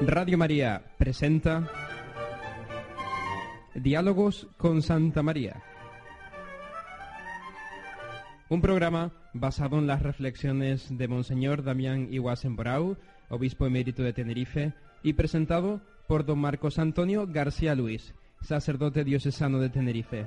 Radio María presenta Diálogos con Santa María. Un programa basado en las reflexiones de Monseñor Damián Iguasen Borau, obispo emérito de Tenerife, y presentado por don Marcos Antonio García Luis, sacerdote diocesano de Tenerife.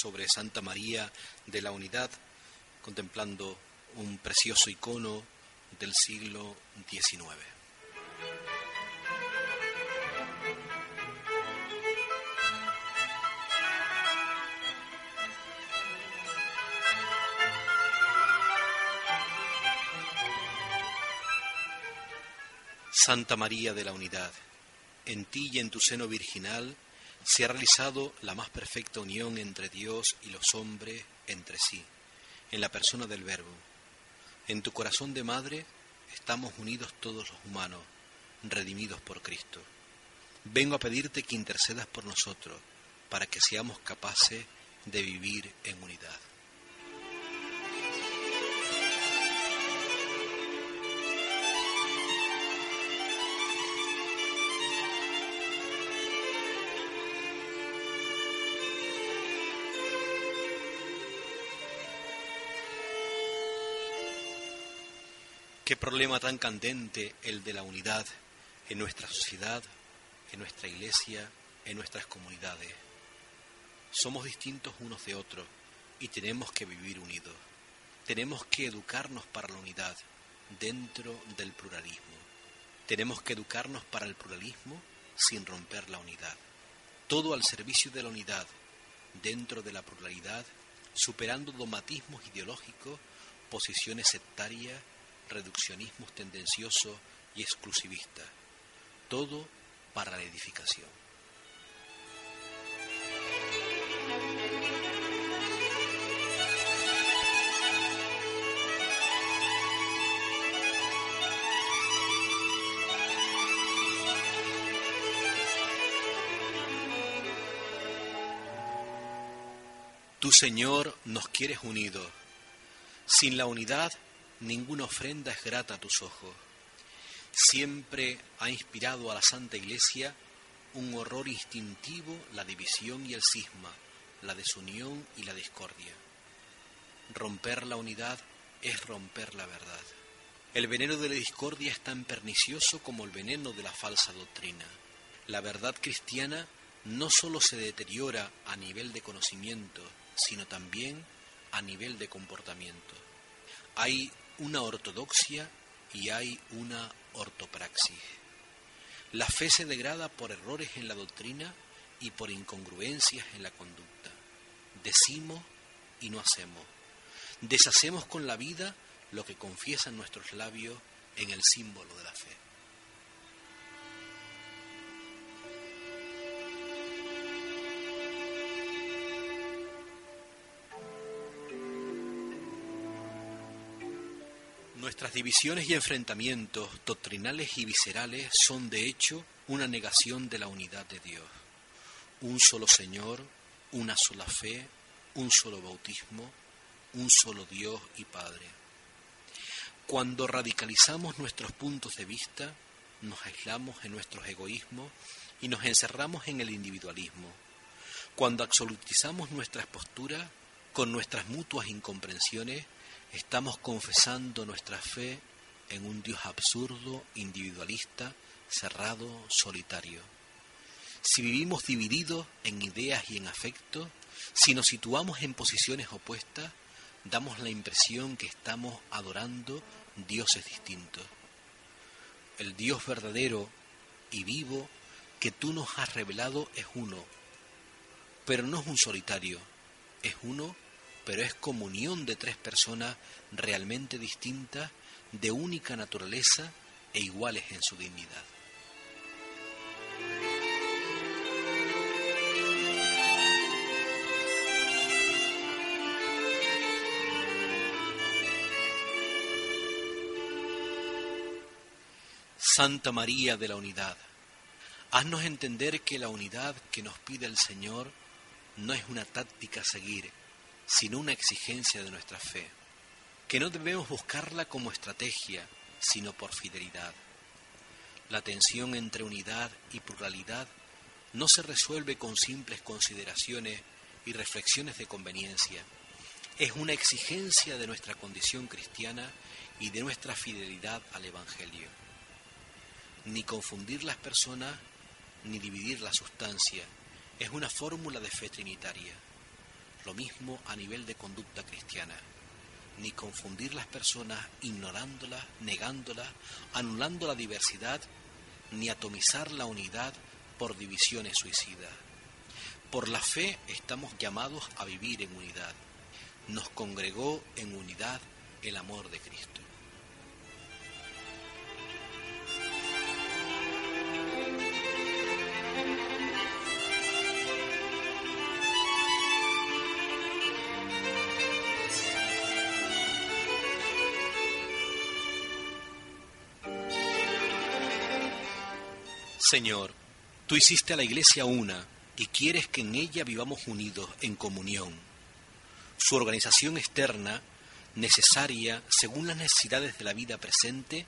Sobre Santa María de la Unidad, contemplando un precioso icono del siglo XIX. Santa María de la Unidad, en ti y en tu seno virginal, se ha realizado la más perfecta unión entre Dios y los hombres entre sí, en la persona del Verbo. En tu corazón de madre estamos unidos todos los humanos, redimidos por Cristo. Vengo a pedirte que intercedas por nosotros, para que seamos capaces de vivir en unidad. Problema tan candente el de la unidad en nuestra sociedad, en nuestra iglesia, en nuestras comunidades. Somos distintos unos de otros y tenemos que vivir unidos. Tenemos que educarnos para la unidad dentro del pluralismo. Tenemos que educarnos para el pluralismo sin romper la unidad. Todo al servicio de la unidad, dentro de la pluralidad, superando dogmatismos ideológicos, posiciones sectarias reduccionismos tendenciosos y exclusivistas. Todo para la edificación. Tu Señor nos quieres unidos. Sin la unidad ninguna ofrenda es grata a tus ojos. Siempre ha inspirado a la Santa Iglesia un horror instintivo la división y el cisma, la desunión y la discordia. Romper la unidad es romper la verdad. El veneno de la discordia es tan pernicioso como el veneno de la falsa doctrina. La verdad cristiana no sólo se deteriora a nivel de conocimiento, sino también a nivel de comportamiento. Hay una ortodoxia y hay una ortopraxis. La fe se degrada por errores en la doctrina y por incongruencias en la conducta. Decimos y no hacemos. Deshacemos con la vida lo que confiesan nuestros labios en el símbolo de la fe. Nuestras divisiones y enfrentamientos doctrinales y viscerales son de hecho una negación de la unidad de Dios. Un solo Señor, una sola fe, un solo bautismo, un solo Dios y Padre. Cuando radicalizamos nuestros puntos de vista, nos aislamos en nuestros egoísmos y nos encerramos en el individualismo. Cuando absolutizamos nuestras posturas con nuestras mutuas incomprensiones, Estamos confesando nuestra fe en un Dios absurdo, individualista, cerrado, solitario. Si vivimos divididos en ideas y en afectos, si nos situamos en posiciones opuestas, damos la impresión que estamos adorando dioses distintos. El Dios verdadero y vivo que tú nos has revelado es uno, pero no es un solitario, es uno pero es comunión de tres personas realmente distintas, de única naturaleza e iguales en su dignidad. Santa María de la Unidad, haznos entender que la unidad que nos pide el Señor no es una táctica a seguir, sino una exigencia de nuestra fe, que no debemos buscarla como estrategia, sino por fidelidad. La tensión entre unidad y pluralidad no se resuelve con simples consideraciones y reflexiones de conveniencia. Es una exigencia de nuestra condición cristiana y de nuestra fidelidad al Evangelio. Ni confundir las personas ni dividir la sustancia es una fórmula de fe trinitaria. Lo mismo a nivel de conducta cristiana. Ni confundir las personas ignorándolas, negándolas, anulando la diversidad, ni atomizar la unidad por divisiones suicidas. Por la fe estamos llamados a vivir en unidad. Nos congregó en unidad el amor de Cristo. Señor, tú hiciste a la iglesia una y quieres que en ella vivamos unidos en comunión. Su organización externa, necesaria según las necesidades de la vida presente,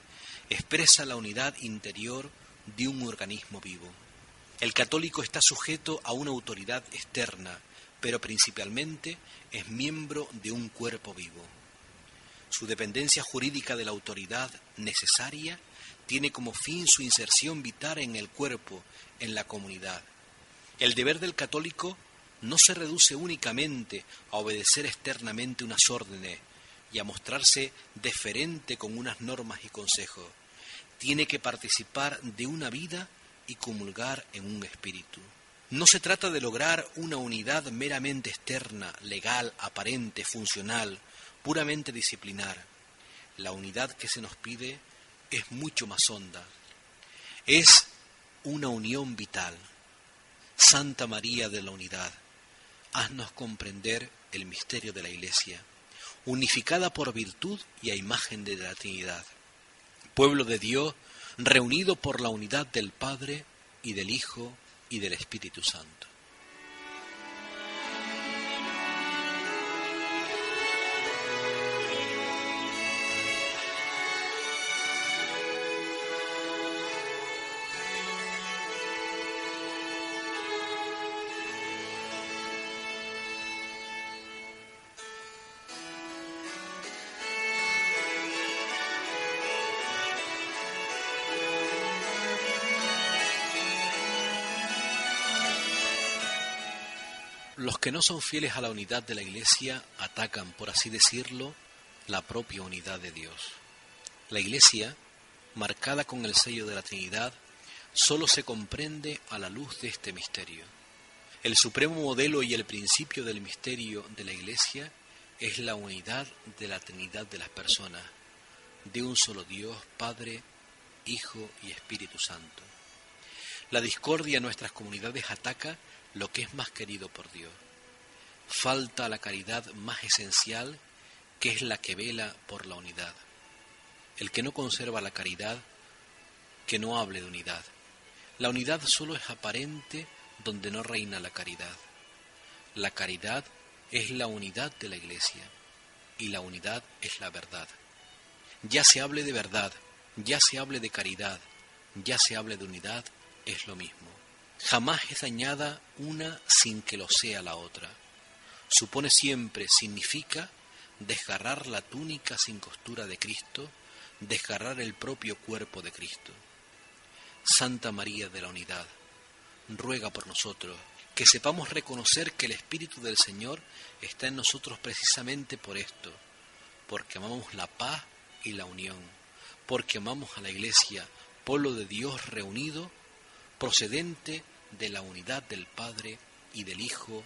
expresa la unidad interior de un organismo vivo. El católico está sujeto a una autoridad externa, pero principalmente es miembro de un cuerpo vivo. Su dependencia jurídica de la autoridad necesaria tiene como fin su inserción vital en el cuerpo, en la comunidad. El deber del católico no se reduce únicamente a obedecer externamente unas órdenes y a mostrarse deferente con unas normas y consejos. Tiene que participar de una vida y comulgar en un espíritu. No se trata de lograr una unidad meramente externa, legal, aparente, funcional, puramente disciplinar. La unidad que se nos pide es mucho más honda. Es una unión vital. Santa María de la Unidad, haznos comprender el misterio de la Iglesia, unificada por virtud y a imagen de la Trinidad. Pueblo de Dios, reunido por la unidad del Padre y del Hijo y del Espíritu Santo. Los que no son fieles a la unidad de la Iglesia atacan, por así decirlo, la propia unidad de Dios. La Iglesia, marcada con el sello de la Trinidad, sólo se comprende a la luz de este misterio. El supremo modelo y el principio del misterio de la Iglesia es la unidad de la Trinidad de las personas, de un solo Dios, Padre, Hijo y Espíritu Santo. La discordia en nuestras comunidades ataca lo que es más querido por Dios. Falta la caridad más esencial, que es la que vela por la unidad. El que no conserva la caridad, que no hable de unidad. La unidad solo es aparente donde no reina la caridad. La caridad es la unidad de la Iglesia y la unidad es la verdad. Ya se hable de verdad, ya se hable de caridad, ya se hable de unidad, es lo mismo. Jamás es dañada una sin que lo sea la otra. Supone siempre, significa desgarrar la túnica sin costura de Cristo, desgarrar el propio cuerpo de Cristo. Santa María de la Unidad, ruega por nosotros, que sepamos reconocer que el Espíritu del Señor está en nosotros precisamente por esto, porque amamos la paz y la unión, porque amamos a la Iglesia, pueblo de Dios reunido, procedente de la unidad del Padre y del Hijo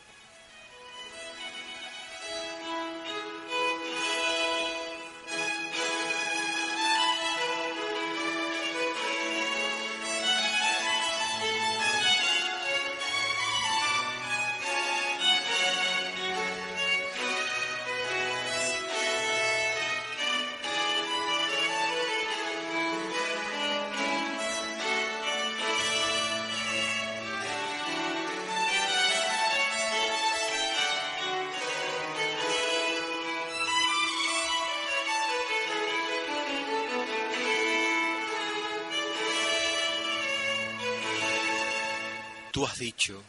Tú has dicho,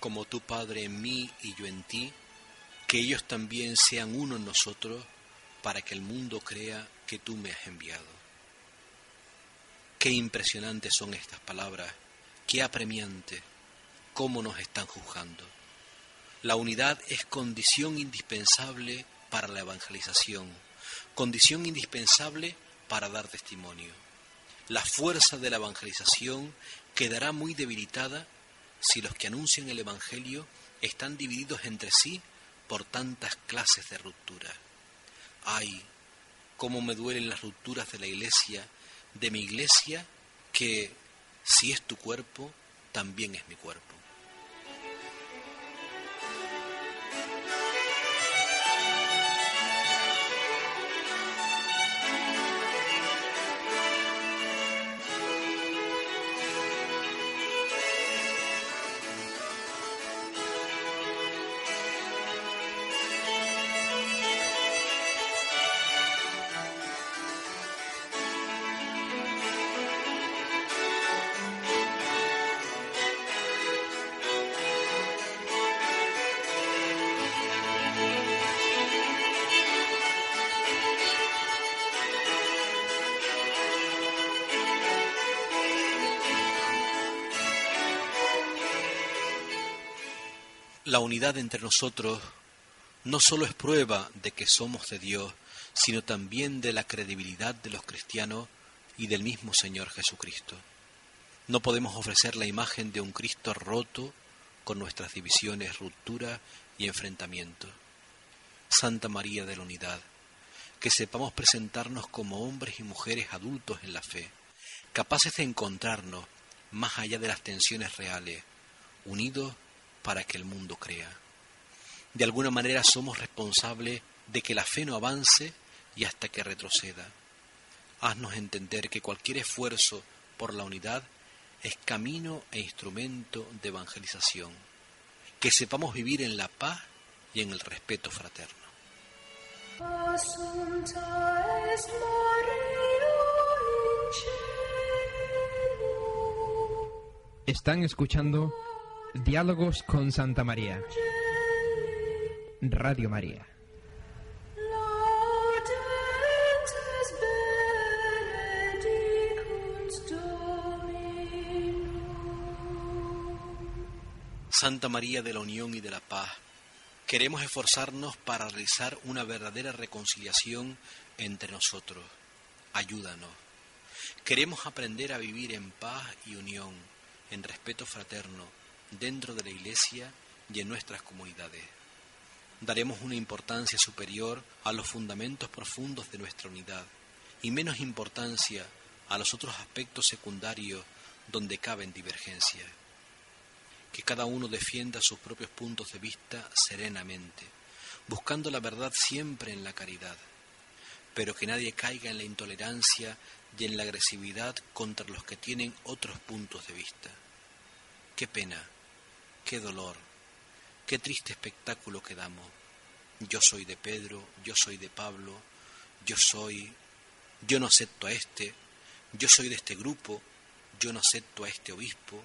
como tu Padre en mí y yo en ti, que ellos también sean uno en nosotros para que el mundo crea que tú me has enviado. Qué impresionantes son estas palabras, qué apremiante, cómo nos están juzgando. La unidad es condición indispensable para la evangelización, condición indispensable para dar testimonio. La fuerza de la evangelización quedará muy debilitada si los que anuncian el Evangelio están divididos entre sí por tantas clases de ruptura. Ay, cómo me duelen las rupturas de la iglesia, de mi iglesia, que si es tu cuerpo, también es mi cuerpo. La unidad entre nosotros no solo es prueba de que somos de Dios, sino también de la credibilidad de los cristianos y del mismo Señor Jesucristo. No podemos ofrecer la imagen de un Cristo roto con nuestras divisiones, rupturas y enfrentamientos. Santa María de la Unidad, que sepamos presentarnos como hombres y mujeres adultos en la fe, capaces de encontrarnos más allá de las tensiones reales, unidos para que el mundo crea. De alguna manera somos responsables de que la fe no avance y hasta que retroceda. Haznos entender que cualquier esfuerzo por la unidad es camino e instrumento de evangelización. Que sepamos vivir en la paz y en el respeto fraterno. Están escuchando Diálogos con Santa María. Radio María. Santa María de la Unión y de la Paz, queremos esforzarnos para realizar una verdadera reconciliación entre nosotros. Ayúdanos. Queremos aprender a vivir en paz y unión, en respeto fraterno, dentro de la Iglesia y en nuestras comunidades. Daremos una importancia superior a los fundamentos profundos de nuestra unidad y menos importancia a los otros aspectos secundarios donde caben divergencias. Que cada uno defienda sus propios puntos de vista serenamente, buscando la verdad siempre en la caridad, pero que nadie caiga en la intolerancia y en la agresividad contra los que tienen otros puntos de vista. Qué pena Qué dolor, qué triste espectáculo que damos. Yo soy de Pedro, yo soy de Pablo, yo soy, yo no acepto a este, yo soy de este grupo, yo no acepto a este obispo,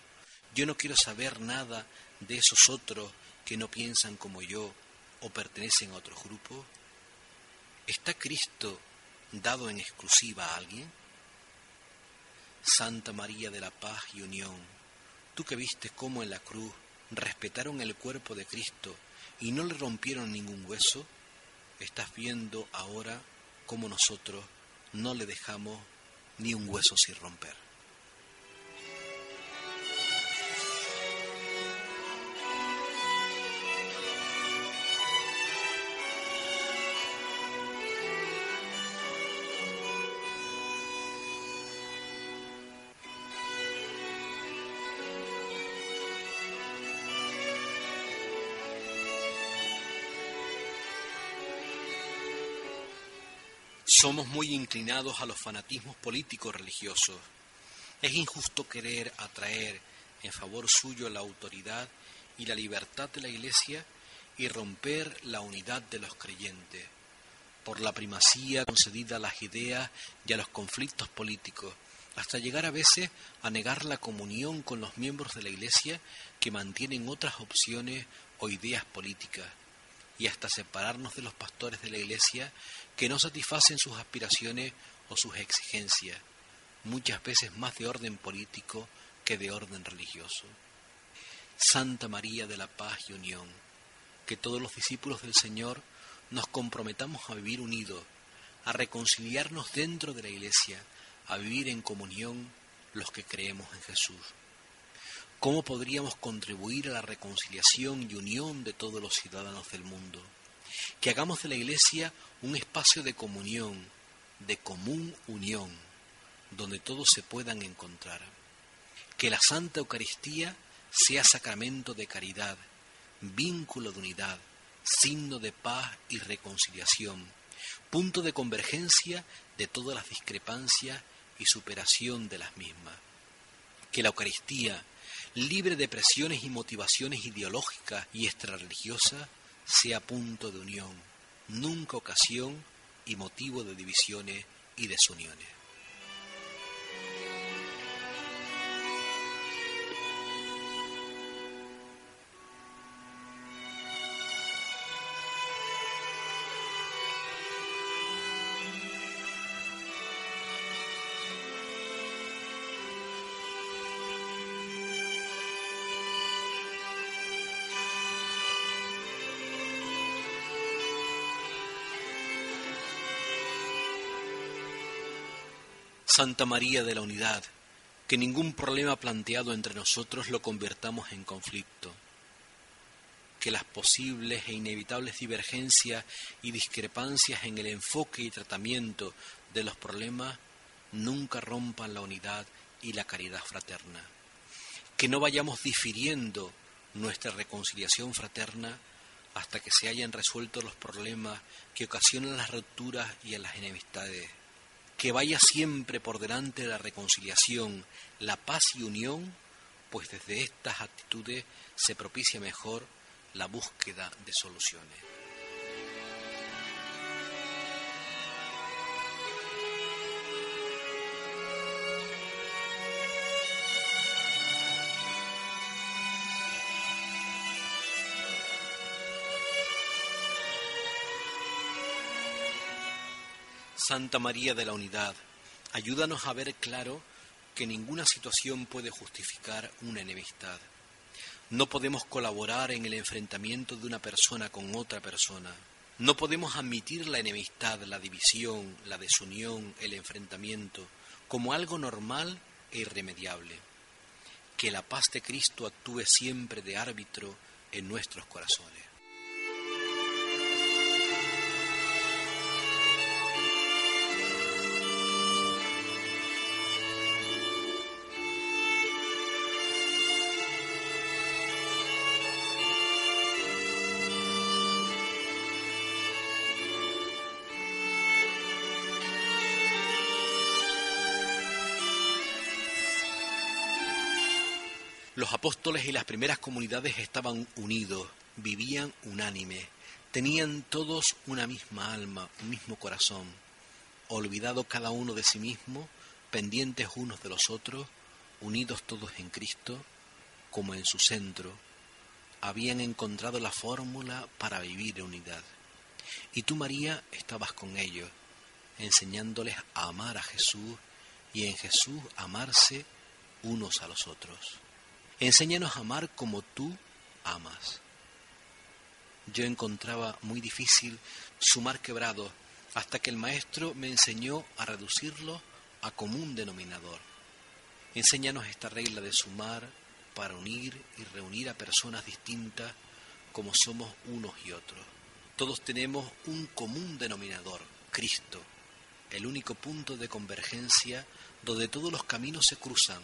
yo no quiero saber nada de esos otros que no piensan como yo o pertenecen a otros grupos. ¿Está Cristo dado en exclusiva a alguien? Santa María de la Paz y Unión, tú que viste cómo en la cruz respetaron el cuerpo de Cristo y no le rompieron ningún hueso, estás viendo ahora cómo nosotros no le dejamos ni un hueso sin romper. Somos muy inclinados a los fanatismos políticos religiosos. Es injusto querer atraer en favor suyo la autoridad y la libertad de la Iglesia y romper la unidad de los creyentes por la primacía concedida a las ideas y a los conflictos políticos hasta llegar a veces a negar la comunión con los miembros de la Iglesia que mantienen otras opciones o ideas políticas, y hasta separarnos de los pastores de la Iglesia que no satisfacen sus aspiraciones o sus exigencias, muchas veces más de orden político que de orden religioso. Santa María de la Paz y Unión, que todos los discípulos del Señor nos comprometamos a vivir unidos, a reconciliarnos dentro de la Iglesia, a vivir en comunión los que creemos en Jesús. ¿Cómo podríamos contribuir a la reconciliación y unión de todos los ciudadanos del mundo? Que hagamos de la Iglesia un espacio de comunión, de común unión, donde todos se puedan encontrar. Que la Santa Eucaristía sea sacramento de caridad, vínculo de unidad, signo de paz y reconciliación, punto de convergencia de todas las discrepancias y superación de las mismas. Que la Eucaristía, libre de presiones y motivaciones ideológicas y extrarreligiosas, sea punto de unión, nunca ocasión y motivo de divisiones y desuniones. Santa María de la Unidad, que ningún problema planteado entre nosotros lo convertamos en conflicto, que las posibles e inevitables divergencias y discrepancias en el enfoque y tratamiento de los problemas nunca rompan la unidad y la caridad fraterna, que no vayamos difiriendo nuestra reconciliación fraterna hasta que se hayan resuelto los problemas que ocasionan las rupturas y las enemistades que vaya siempre por delante la reconciliación, la paz y unión, pues desde estas actitudes se propicia mejor la búsqueda de soluciones. Santa María de la Unidad, ayúdanos a ver claro que ninguna situación puede justificar una enemistad. No podemos colaborar en el enfrentamiento de una persona con otra persona. No podemos admitir la enemistad, la división, la desunión, el enfrentamiento como algo normal e irremediable. Que la paz de Cristo actúe siempre de árbitro en nuestros corazones. Los apóstoles y las primeras comunidades estaban unidos, vivían unánimes, tenían todos una misma alma, un mismo corazón, olvidado cada uno de sí mismo, pendientes unos de los otros, unidos todos en Cristo, como en su centro, habían encontrado la fórmula para vivir en unidad. Y tú, María, estabas con ellos, enseñándoles a amar a Jesús y en Jesús amarse unos a los otros. Enséñanos a amar como tú amas. Yo encontraba muy difícil sumar quebrados hasta que el maestro me enseñó a reducirlo a común denominador. Enséñanos esta regla de sumar para unir y reunir a personas distintas como somos unos y otros. Todos tenemos un común denominador, Cristo, el único punto de convergencia donde todos los caminos se cruzan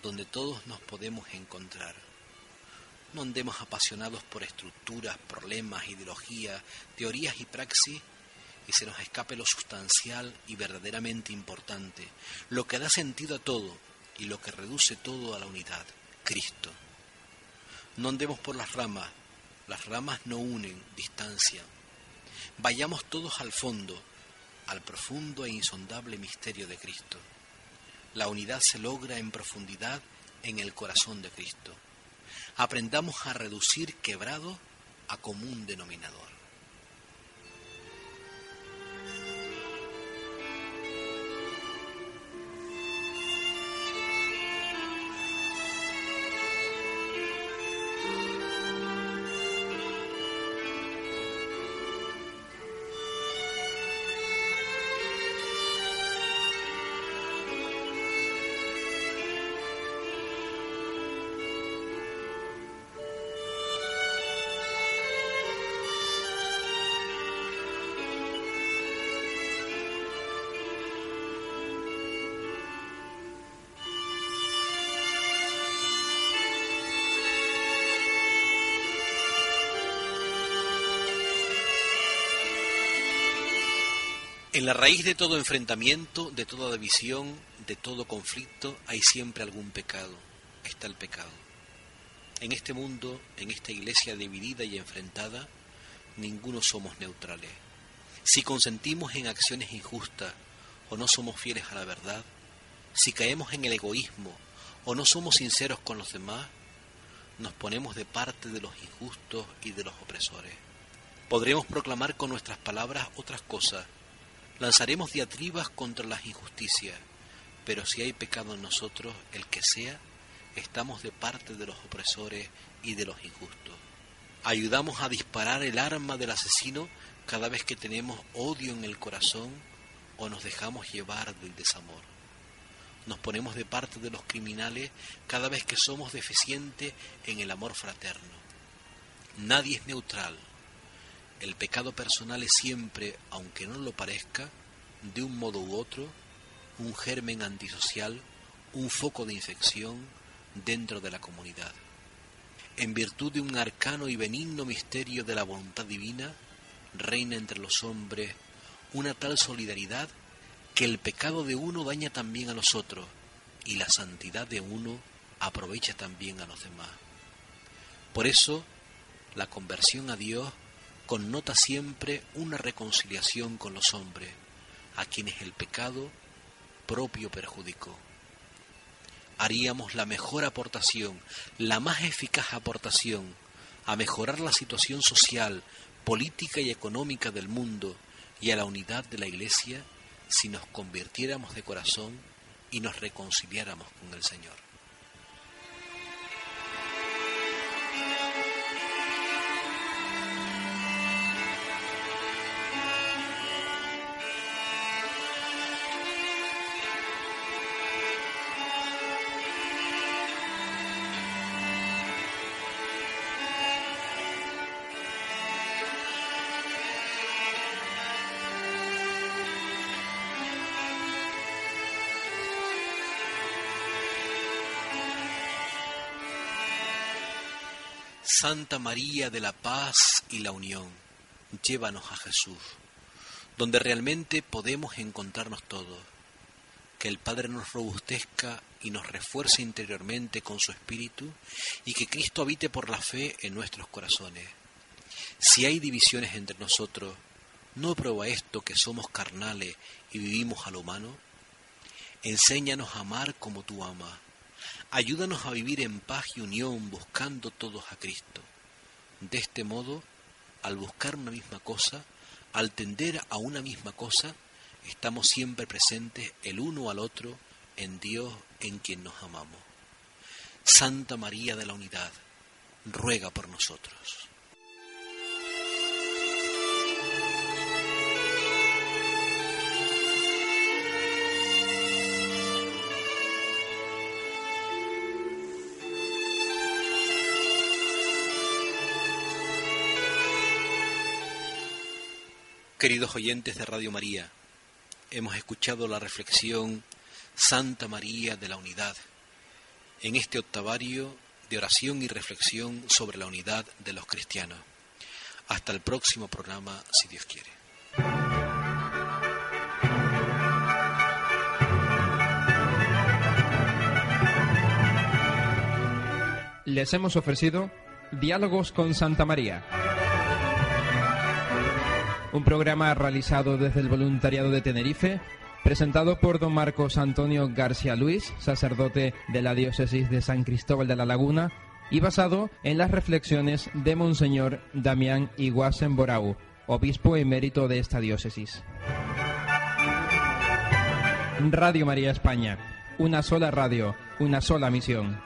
donde todos nos podemos encontrar. No andemos apasionados por estructuras, problemas, ideologías, teorías y praxis y se nos escape lo sustancial y verdaderamente importante, lo que da sentido a todo y lo que reduce todo a la unidad, Cristo. No andemos por las ramas, las ramas no unen, distancian. Vayamos todos al fondo, al profundo e insondable misterio de Cristo. La unidad se logra en profundidad en el corazón de Cristo. Aprendamos a reducir quebrado a común denominador. En la raíz de todo enfrentamiento, de toda división, de todo conflicto, hay siempre algún pecado. Está el pecado. En este mundo, en esta iglesia dividida y enfrentada, ninguno somos neutrales. Si consentimos en acciones injustas o no somos fieles a la verdad, si caemos en el egoísmo o no somos sinceros con los demás, nos ponemos de parte de los injustos y de los opresores. Podremos proclamar con nuestras palabras otras cosas, Lanzaremos diatribas contra las injusticias, pero si hay pecado en nosotros, el que sea, estamos de parte de los opresores y de los injustos. Ayudamos a disparar el arma del asesino cada vez que tenemos odio en el corazón o nos dejamos llevar del desamor. Nos ponemos de parte de los criminales cada vez que somos deficientes en el amor fraterno. Nadie es neutral el pecado personal es siempre, aunque no lo parezca, de un modo u otro, un germen antisocial, un foco de infección dentro de la comunidad. En virtud de un arcano y benigno misterio de la voluntad divina, reina entre los hombres una tal solidaridad que el pecado de uno daña también a los otros y la santidad de uno aprovecha también a los demás. Por eso, la conversión a Dios connota siempre una reconciliación con los hombres, a quienes el pecado propio perjudicó. Haríamos la mejor aportación, la más eficaz aportación a mejorar la situación social, política y económica del mundo y a la unidad de la Iglesia si nos convirtiéramos de corazón y nos reconciliáramos con el Señor. Santa María de la Paz y la Unión, llévanos a Jesús, donde realmente podemos encontrarnos todos. Que el Padre nos robustezca y nos refuerce interiormente con su Espíritu y que Cristo habite por la fe en nuestros corazones. Si hay divisiones entre nosotros, ¿no prueba esto que somos carnales y vivimos a lo humano? Enséñanos a amar como tú amas Ayúdanos a vivir en paz y unión buscando todos a Cristo. De este modo, al buscar una misma cosa, al tender a una misma cosa, estamos siempre presentes el uno al otro en Dios en quien nos amamos. Santa María de la Unidad, ruega por nosotros. Queridos oyentes de Radio María, hemos escuchado la reflexión Santa María de la Unidad en este octavario de oración y reflexión sobre la unidad de los cristianos. Hasta el próximo programa, si Dios quiere. Les hemos ofrecido Diálogos con Santa María un programa realizado desde el voluntariado de Tenerife presentado por don Marcos Antonio García Luis, sacerdote de la diócesis de San Cristóbal de la Laguna, y basado en las reflexiones de Monseñor Damián Iguasen Borau, obispo emérito de esta diócesis. Radio María España, una sola radio, una sola misión.